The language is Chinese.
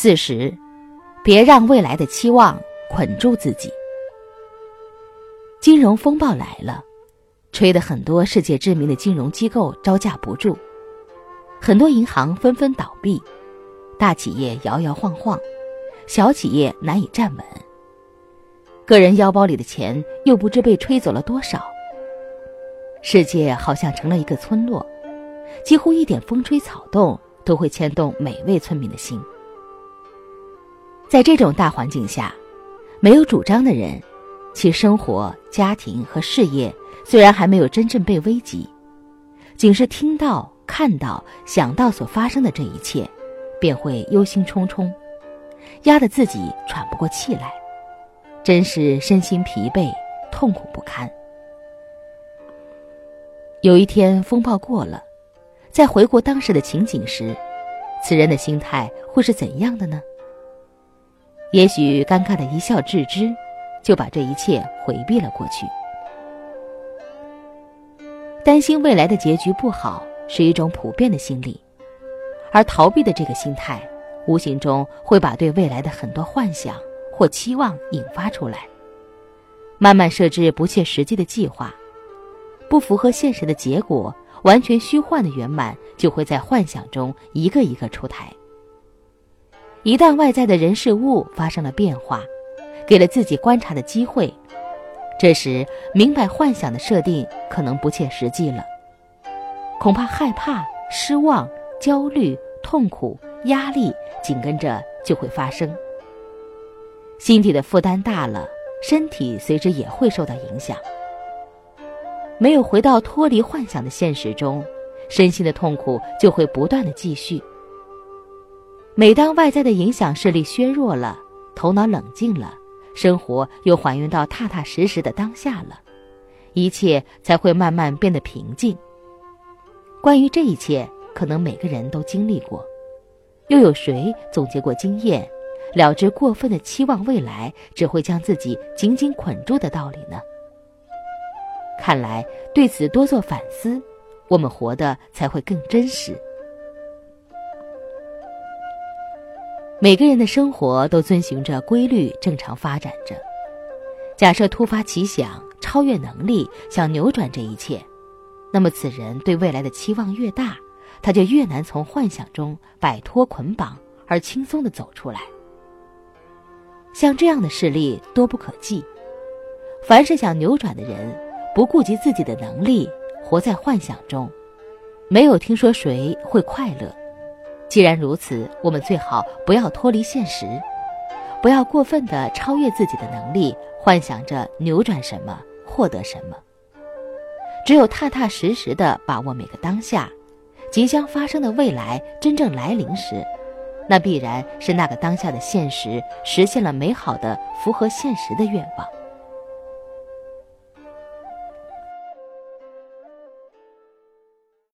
四十，别让未来的期望捆住自己。金融风暴来了，吹得很多世界知名的金融机构招架不住，很多银行纷纷倒闭，大企业摇摇晃晃，小企业难以站稳。个人腰包里的钱又不知被吹走了多少。世界好像成了一个村落，几乎一点风吹草动都会牵动每位村民的心。在这种大环境下，没有主张的人，其生活、家庭和事业虽然还没有真正被危及，仅是听到、看到、想到所发生的这一切，便会忧心忡忡，压得自己喘不过气来，真是身心疲惫、痛苦不堪。有一天风暴过了，在回顾当时的情景时，此人的心态会是怎样的呢？也许尴尬的一笑置之，就把这一切回避了过去。担心未来的结局不好是一种普遍的心理，而逃避的这个心态，无形中会把对未来的很多幻想或期望引发出来，慢慢设置不切实际的计划，不符合现实的结果，完全虚幻的圆满就会在幻想中一个一个出台。一旦外在的人事物发生了变化，给了自己观察的机会，这时明白幻想的设定可能不切实际了，恐怕害怕、失望、焦虑、痛苦、压力紧跟着就会发生。心底的负担大了，身体随之也会受到影响。没有回到脱离幻想的现实中，身心的痛苦就会不断的继续。每当外在的影响势力削弱了，头脑冷静了，生活又还原到踏踏实实的当下了，一切才会慢慢变得平静。关于这一切，可能每个人都经历过，又有谁总结过经验，了知过分的期望未来只会将自己紧紧捆住的道理呢？看来对此多做反思，我们活得才会更真实。每个人的生活都遵循着规律，正常发展着。假设突发奇想、超越能力，想扭转这一切，那么此人对未来的期望越大，他就越难从幻想中摆脱捆绑而轻松的走出来。像这样的事例多不可计。凡是想扭转的人，不顾及自己的能力，活在幻想中，没有听说谁会快乐。既然如此，我们最好不要脱离现实，不要过分的超越自己的能力，幻想着扭转什么、获得什么。只有踏踏实实的把握每个当下，即将发生的未来真正来临时，那必然是那个当下的现实实现了美好的、符合现实的愿望。